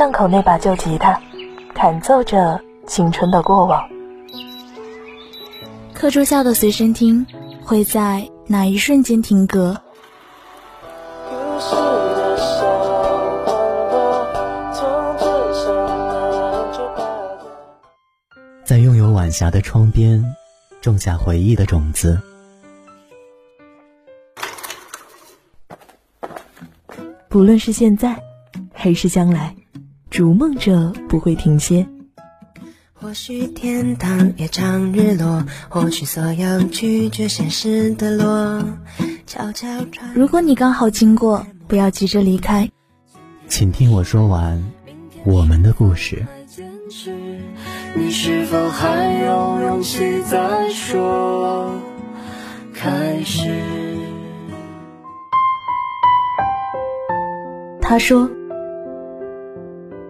巷口那把旧吉他，弹奏着青春的过往。课桌下的随身听会在哪一瞬间停格？在拥有晚霞的窗边，种下回忆的种子。不论是现在，还是将来，逐梦者不会停歇。或许天堂也常日落，或许所有拒绝现实的落。悄悄传。如果你刚好经过，不要急着离开，请听我说完我们的故事。你是否还有勇气再说开始？他说：“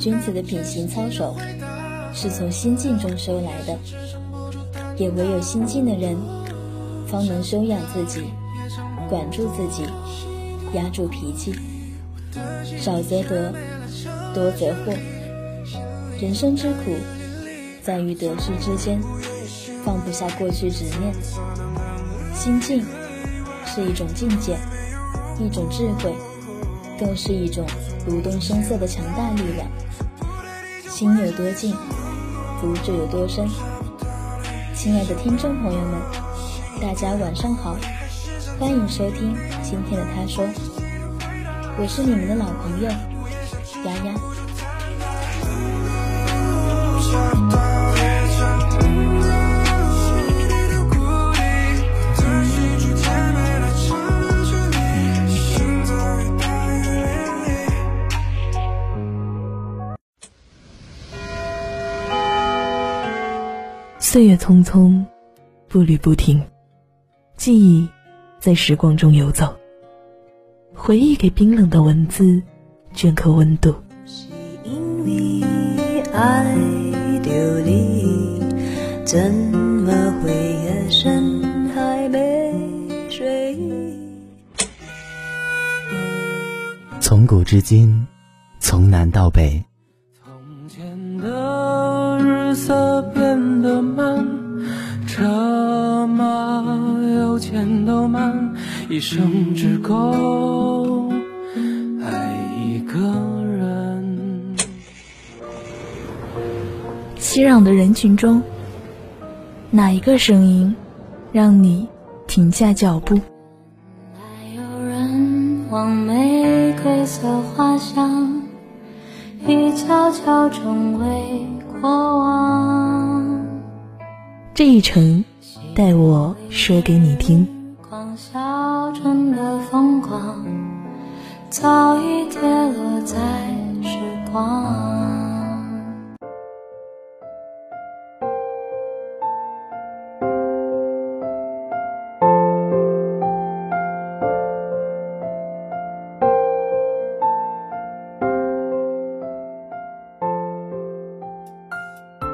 君子的品行操守是从心境中收来的，也唯有心静的人，方能修养自己，管住自己，压住脾气，少则得，多则祸。人生之苦，在于得失之间放不下过去执念。心境是一种境界，一种智慧，更是一种不动声色的强大力量。心有多静，福就有多深。亲爱的听众朋友们，大家晚上好，欢迎收听今天的他说，我是你们的老朋友丫丫。岁月匆匆，步履不停，记忆在时光中游走，回忆给冰冷的文字镌刻温度。是因为爱着你，怎么会夜深还没睡？从古至今，从南到北。从前的日色的慢，车马邮件都慢，一生只够爱一个人。熙攘的人群中，哪一个声音让你停下脚步？还有人往玫瑰色花香，已悄悄成为过往。这一程，带我说给你听。光小镇的风光，早已跌落在时光。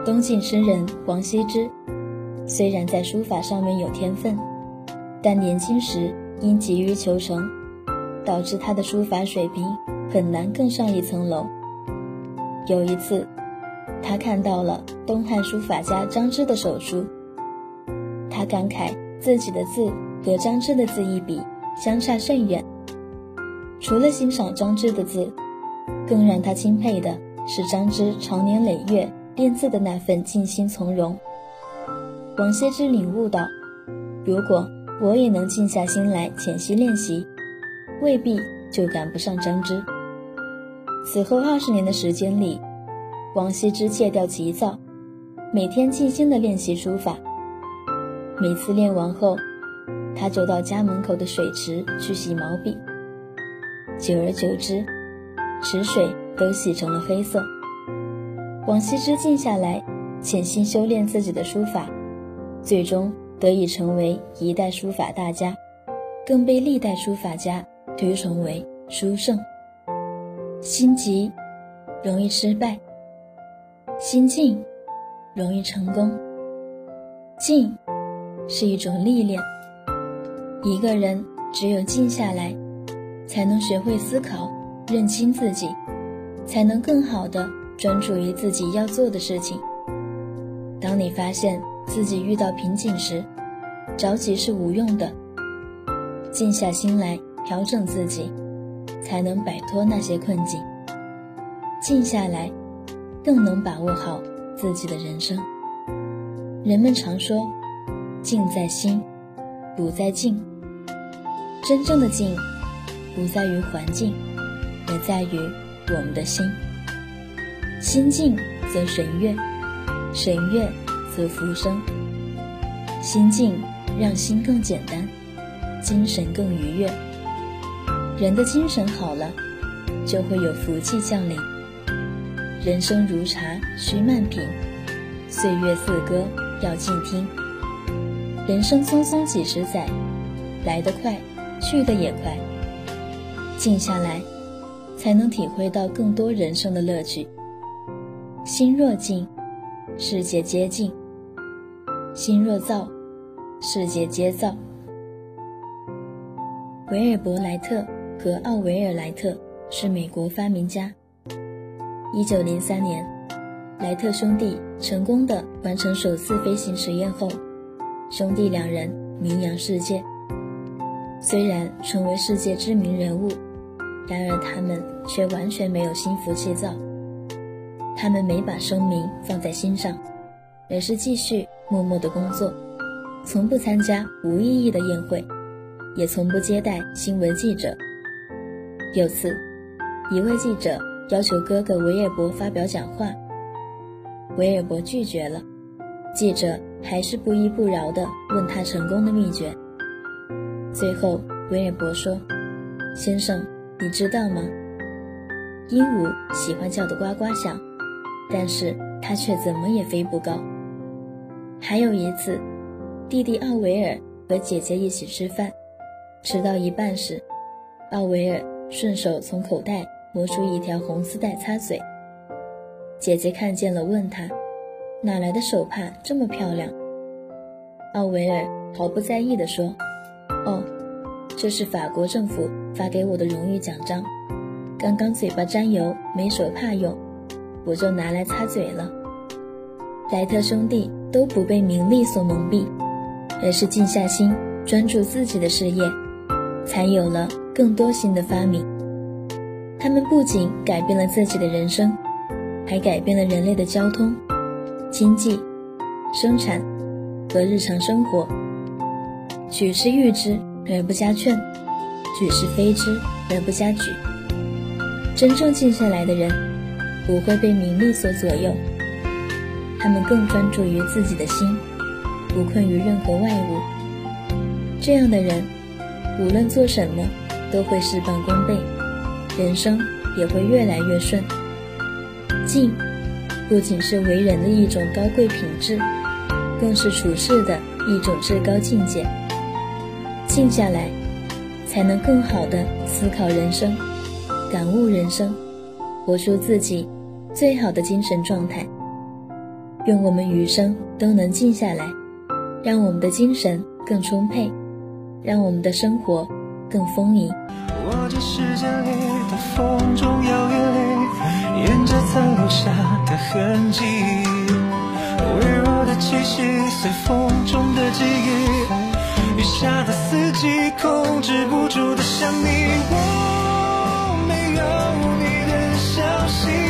东晋诗人王羲之，虽然在书法上面有天分，但年轻时因急于求成，导致他的书法水平很难更上一层楼。有一次，他看到了东汉书法家张芝的手书，他感慨自己的字和张芝的字一比，相差甚远。除了欣赏张芝的字，更让他钦佩的是张芝长年累月。练字的那份静心从容，王羲之领悟到：如果我也能静下心来潜心练习，未必就赶不上张芝。此后二十年的时间里，王羲之戒掉急躁，每天静心的练习书法。每次练完后，他就到家门口的水池去洗毛笔。久而久之，池水都洗成了黑色。王羲之静下来，潜心修炼自己的书法，最终得以成为一代书法大家，更被历代书法家推崇为书圣。心急容易失败，心静容易成功。静是一种历练，一个人只有静下来，才能学会思考，认清自己，才能更好的专注于自己要做的事情。当你发现自己遇到瓶颈时，着急是无用的，静下心来调整自己，才能摆脱那些困境。静下来，更能把握好自己的人生。人们常说，静在心，不在境。真正的静，不在于环境，而在于我们的心。心静则神悦，神悦得福生。心静让心更简单，精神更愉悦。人的精神好了，就会有福气降临。人生如茶，需慢品；岁月似歌。要静听。人生匆匆几十载，来得快，去得也快。静下来，才能体会到更多人生的乐趣。心若静，世界皆静；心若躁，世界皆躁。维尔伯莱特和奥维尔莱特是美国发明家。一九零三年。莱特兄弟成功的完成首次飞行实验后，兄弟两人名扬世界。虽然成为世界知名人物，然而他们却完全没有心浮气躁。他们没把声名放在心上，而是继续默默的工作，从不参加无意义的宴会，也从不接待新闻记者。有次，一位记者要求哥哥维尔伯发表讲话。维尔伯拒绝了，记者还是不依不饶地问他成功的秘诀。最后，维尔伯说：“先生，你知道吗？鹦鹉喜欢叫得呱呱响，但是它却怎么也飞不高。”还有一次，弟弟奥维尔和姐姐一起吃饭，吃到一半时，奥维尔顺手从口袋摸出一条红丝带擦嘴。姐姐看见了，问他：“哪来的手帕这么漂亮？”奥维尔毫不在意地说：“哦，这是法国政府发给我的荣誉奖章。刚刚嘴巴沾油，没手帕用，我就拿来擦嘴了。”莱特兄弟都不被名利所蒙蔽，而是静下心，专注自己的事业，才有了更多新的发明。他们不仅改变了自己的人生。还改变了人类的交通、经济、生产和日常生活。举之誉之而不加劝，举之非之而不加沮。真正静下来的人，不会被名利所左右，他们更专注于自己的心，不困于任何外物。这样的人，无论做什么，都会事半功倍，人生也会越来越顺。静，不仅是为人的一种高贵品质，更是处事的一种至高境界。静下来，才能更好的思考人生，感悟人生，活出自己最好的精神状态。愿我们余生都能静下来，让我们的精神更充沛，让我们的生活更丰盈。我这世界里的风中摇曳里，沿着曾留下的痕迹，微弱的气息随风中的记忆，雨下的四季控制不住的想你，我没有你的消息。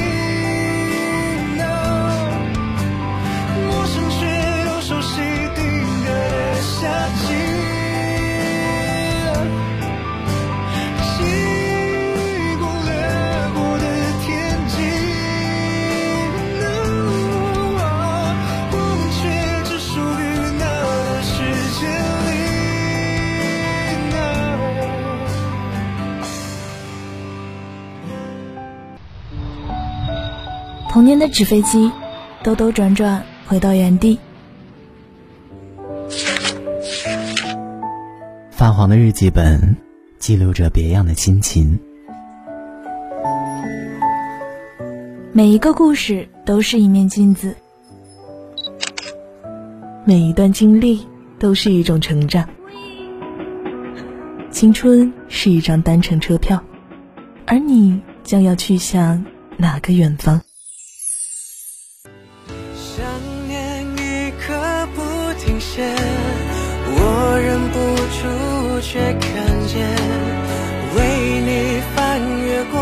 童年的纸飞机，兜兜转转回到原地。发黄的日记本，记录着别样的心情。每一个故事都是一面镜子，每一段经历都是一种成长。青春是一张单程车票，而你将要去向哪个远方？停歇，我忍不住却看见，为你翻越过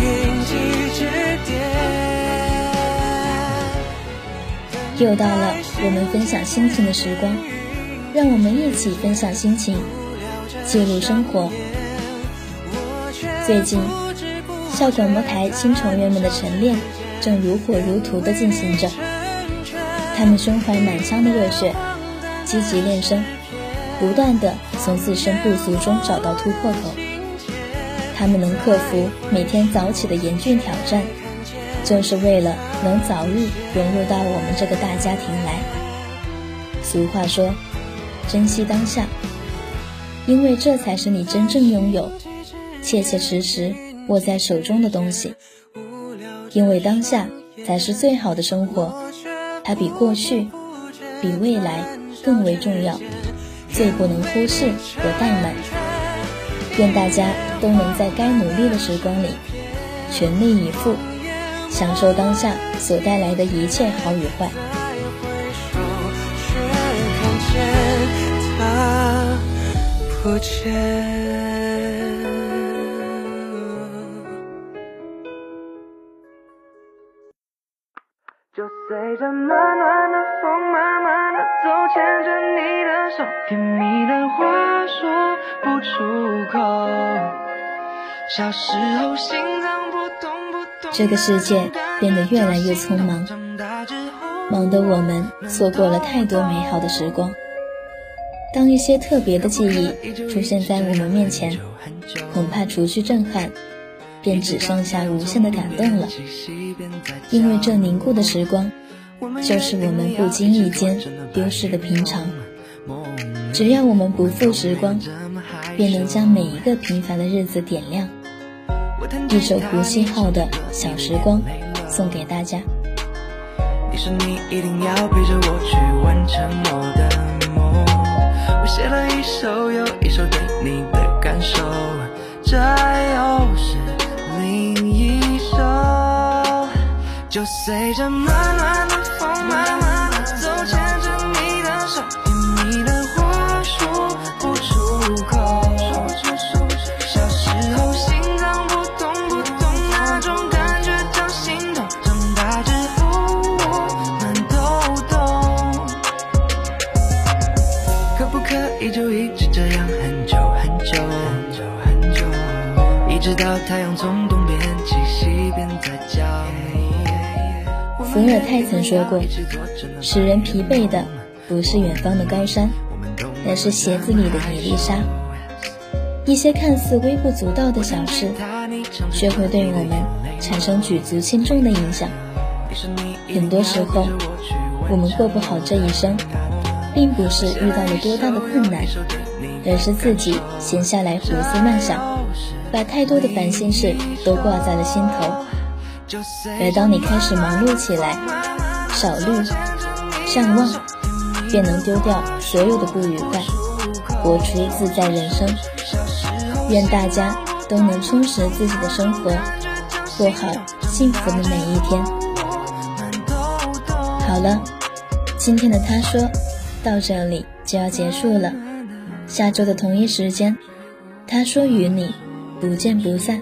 云际之巅。又到了我们分享心情的时光，让我们一起分享心情。记录生活。最近，校广播台新成员们的晨练正如火如荼地进行着。他们胸怀满腔的热血，积极练声，不断地从自身不足中找到突破口。他们能克服每天早起的严峻挑战，就是为了能早日融入到我们这个大家庭来。俗话说，珍惜当下。因为这才是你真正拥有、切切实实握在手中的东西。因为当下才是最好的生活，它比过去、比未来更为重要，最不能忽视和怠慢。愿大家都能在该努力的时光里，全力以赴，享受当下所带来的一切好与坏。不见。就随着暖暖的风，慢慢的走，牵着你的手，甜蜜的话说不出口。小时候心脏扑通扑通。这个世界变得越来越匆忙，忙得我们错过了太多美好的时光。当一些特别的记忆出现在我们面前，恐怕除去震撼，便只剩下无限的感动了。因为这凝固的时光，就是我们不经意间丢失的平常。只要我们不负时光，便能将每一个平凡的日子点亮。一首胡锡浩的小时光，送给大家。你说你一定要陪着我去完成我的。我写了一首又一首对你的感受，这又是就随着暖暖的风慢慢的走，牵着你的手，甜蜜的话说不出口。小时候心脏扑通扑通那种感觉叫心动，长大之后我们都懂。可不可以就一直这样很久很久很久很久，一直到太阳从伏尔泰曾说过，使人疲惫的不是远方的高山，而是鞋子里的一粒沙。一些看似微不足道的小事，却会对我们产生举足轻重的影响。很多时候，我们过不好这一生。并不是遇到了多大的困难，而是自己闲下来胡思乱想，把太多的烦心事都挂在了心头。而当你开始忙碌起来，少虑善忘，便能丢掉所有的不愉快，活出自在人生。愿大家都能充实自己的生活，过好幸福的每一天。好了，今天的他说。到这里就要结束了，下周的同一时间，他说与你不见不散。